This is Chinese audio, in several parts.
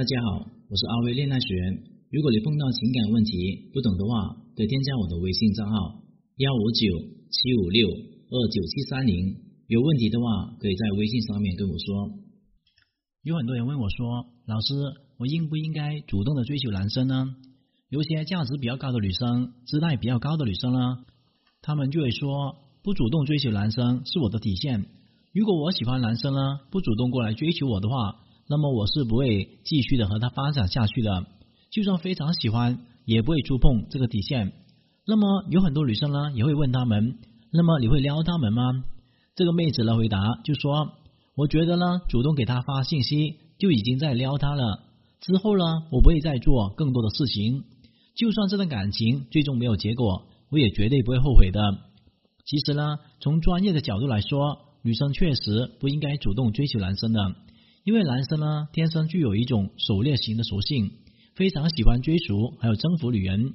大家好，我是阿威恋爱学员。如果你碰到情感问题不懂的话，可以添加我的微信账号幺五九七五六二九七三零。有问题的话，可以在微信上面跟我说。有很多人问我说：“老师，我应不应该主动的追求男生呢？”有些价值比较高的女生，姿态比较高的女生呢，她们就会说：“不主动追求男生是我的底线。如果我喜欢男生呢，不主动过来追求我的话。”那么我是不会继续的和他发展下去的，就算非常喜欢，也不会触碰这个底线。那么有很多女生呢，也会问他们：那么你会撩他们吗？这个妹子的回答就说：我觉得呢，主动给他发信息就已经在撩他了。之后呢，我不会再做更多的事情。就算这段感情最终没有结果，我也绝对不会后悔的。其实呢，从专业的角度来说，女生确实不应该主动追求男生的。因为男生呢，天生具有一种狩猎型的属性，非常喜欢追逐还有征服女人。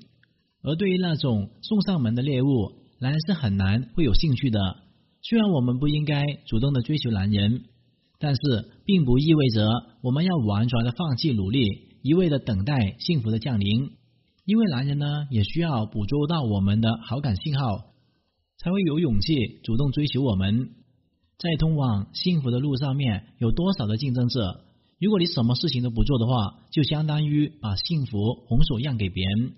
而对于那种送上门的猎物，男人是很难会有兴趣的。虽然我们不应该主动的追求男人，但是并不意味着我们要完全的放弃努力，一味的等待幸福的降临。因为男人呢，也需要捕捉到我们的好感信号，才会有勇气主动追求我们。在通往幸福的路上面有多少的竞争者？如果你什么事情都不做的话，就相当于把幸福拱手让给别人。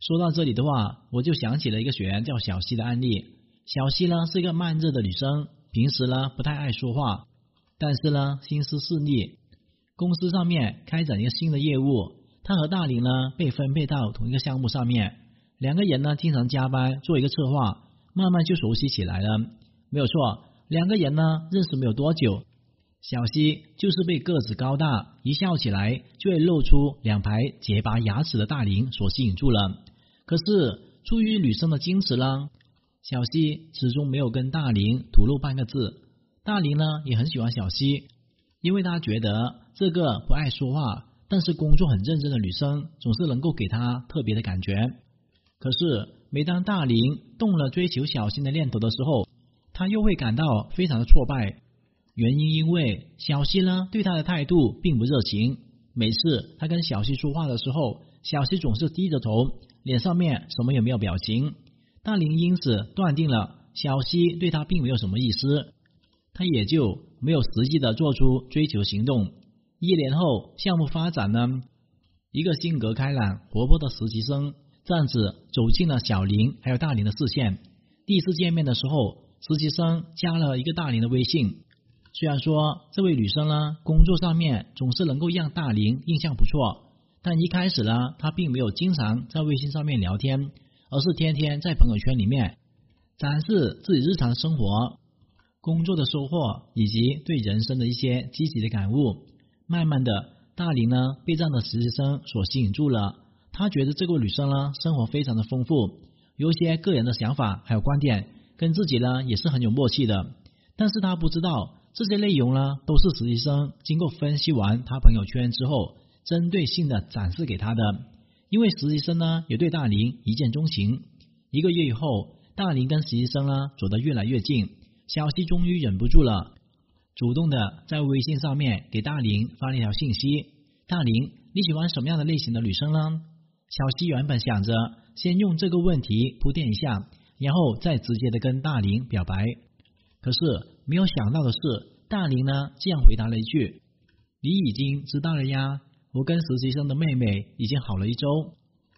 说到这里的话，我就想起了一个学员叫小西的案例。小西呢是一个慢热的女生，平时呢不太爱说话，但是呢心思细腻。公司上面开展一个新的业务，她和大林呢被分配到同一个项目上面，两个人呢经常加班做一个策划，慢慢就熟悉起来了。没有错。两个人呢认识没有多久，小西就是被个子高大、一笑起来就会露出两排洁白牙齿的大林所吸引住了。可是出于女生的矜持呢，小西始终没有跟大林吐露半个字。大林呢也很喜欢小西，因为他觉得这个不爱说话但是工作很认真的女生总是能够给他特别的感觉。可是每当大林动了追求小新的念头的时候，他又会感到非常的挫败，原因因为小西呢对他的态度并不热情，每次他跟小西说话的时候，小西总是低着头，脸上面什么也没有表情。大林因此断定了小西对他并没有什么意思，他也就没有实际的做出追求行动。一年后，项目发展呢，一个性格开朗、活泼的实习生这样子走进了小林还有大林的视线。第一次见面的时候。实习生加了一个大林的微信，虽然说这位女生呢工作上面总是能够让大林印象不错，但一开始呢她并没有经常在微信上面聊天，而是天天在朋友圈里面展示自己日常生活、工作的收获以及对人生的一些积极的感悟。慢慢的，大林呢被这样的实习生所吸引住了，他觉得这个女生呢生活非常的丰富，有一些个人的想法还有观点。跟自己呢也是很有默契的，但是他不知道这些内容呢都是实习生经过分析完他朋友圈之后，针对性的展示给他的。因为实习生呢也对大林一见钟情。一个月以后，大林跟实习生呢走得越来越近，小西终于忍不住了，主动的在微信上面给大林发了一条信息：“大林，你喜欢什么样的类型的女生呢？”小西原本想着先用这个问题铺垫一下。然后再直接的跟大林表白，可是没有想到的是，大林呢这样回答了一句：“你已经知道了呀，我跟实习生的妹妹已经好了一周，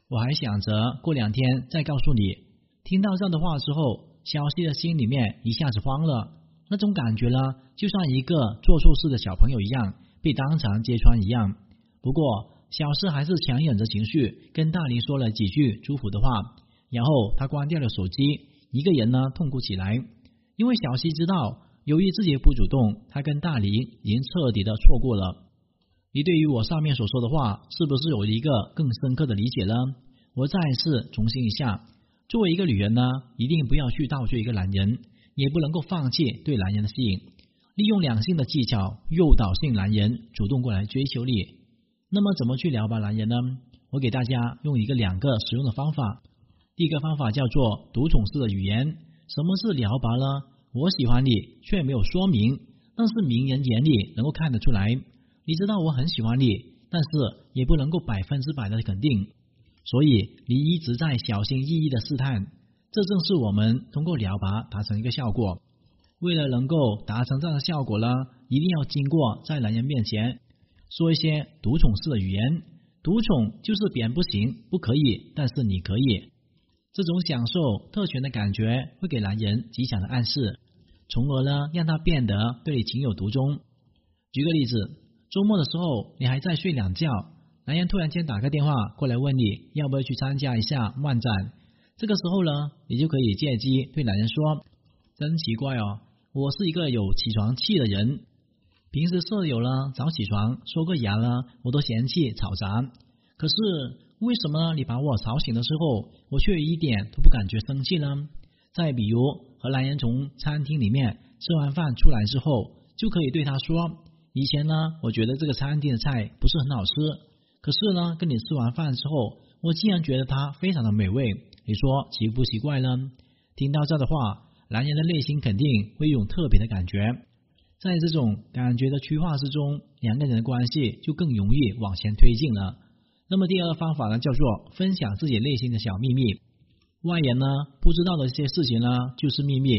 我还想着过两天再告诉你。”听到这样的话之后，小西的心里面一下子慌了，那种感觉呢，就像一个做错事的小朋友一样被当场揭穿一样。不过小四还是强忍着情绪跟大林说了几句祝福的话。然后他关掉了手机，一个人呢痛哭起来，因为小西知道，由于自己不主动，他跟大林已经彻底的错过了。你对于我上面所说的话，是不是有一个更深刻的理解呢？我再次重申一下，作为一个女人呢，一定不要去倒追一个男人，也不能够放弃对男人的吸引，利用两性的技巧诱导性男人主动过来追求你。那么怎么去撩拨男人呢？我给大家用一个两个实用的方法。第一个方法叫做独宠式的语言。什么是聊拔呢？我喜欢你，却没有说明，但是明人眼里能够看得出来。你知道我很喜欢你，但是也不能够百分之百的肯定。所以你一直在小心翼翼的试探，这正是我们通过聊拔达成一个效果。为了能够达成这样的效果呢，一定要经过在男人面前说一些独宠式的语言。独宠就是别人不行、不可以，但是你可以。这种享受特权的感觉会给男人极强的暗示，从而呢让他变得对你情有独钟。举个例子，周末的时候你还在睡懒觉，男人突然间打个电话过来问你要不要去参加一下漫展，这个时候呢，你就可以借机对男人说：“真奇怪哦，我是一个有起床气的人，平时舍友呢早起床刷个牙呢，我都嫌弃吵杂，可是。”为什么你把我吵醒的时候，我却一点都不感觉生气呢？再比如，和男人从餐厅里面吃完饭出来之后，就可以对他说：“以前呢，我觉得这个餐厅的菜不是很好吃，可是呢，跟你吃完饭之后，我竟然觉得它非常的美味。你说奇不奇怪呢？”听到这的话，男人的内心肯定会有特别的感觉，在这种感觉的催化之中，两个人的关系就更容易往前推进了。那么第二个方法呢，叫做分享自己内心的小秘密。外人呢不知道的一些事情呢，就是秘密。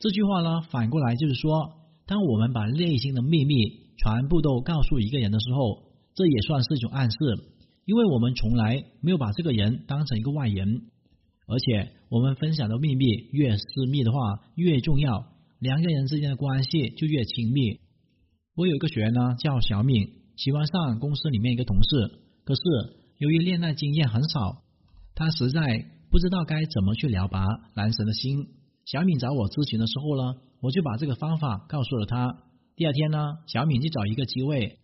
这句话呢，反过来就是说，当我们把内心的秘密全部都告诉一个人的时候，这也算是一种暗示，因为我们从来没有把这个人当成一个外人，而且我们分享的秘密越私密的话越重要，两个人之间的关系就越亲密。我有一个学员呢，叫小敏，喜欢上公司里面一个同事。可是由于恋爱经验很少，他实在不知道该怎么去撩拔男神的心。小敏找我咨询的时候呢，我就把这个方法告诉了他。第二天呢，小敏就找一个机会，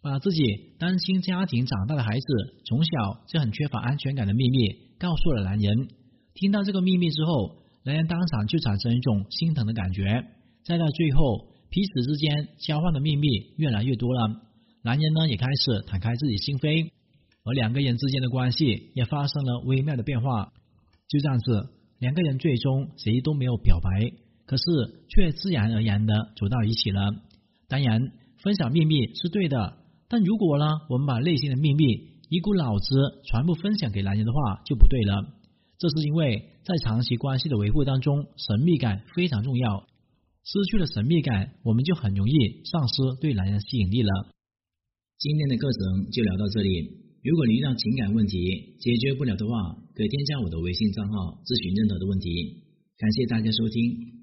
把自己单亲家庭长大的孩子从小就很缺乏安全感的秘密告诉了男人。听到这个秘密之后，男人当场就产生一种心疼的感觉。再到最后，彼此之间交换的秘密越来越多了，男人呢也开始敞开自己心扉。而两个人之间的关系也发生了微妙的变化，就这样子，两个人最终谁都没有表白，可是却自然而然的走到一起了。当然，分享秘密是对的，但如果呢，我们把内心的秘密一股脑子全部分享给男人的话，就不对了。这是因为在长期关系的维护当中，神秘感非常重要。失去了神秘感，我们就很容易丧失对男人吸引力了。今天的课程就聊到这里。如果你遇到情感问题解决不了的话，可以添加我的微信账号咨询任何的问题。感谢大家收听。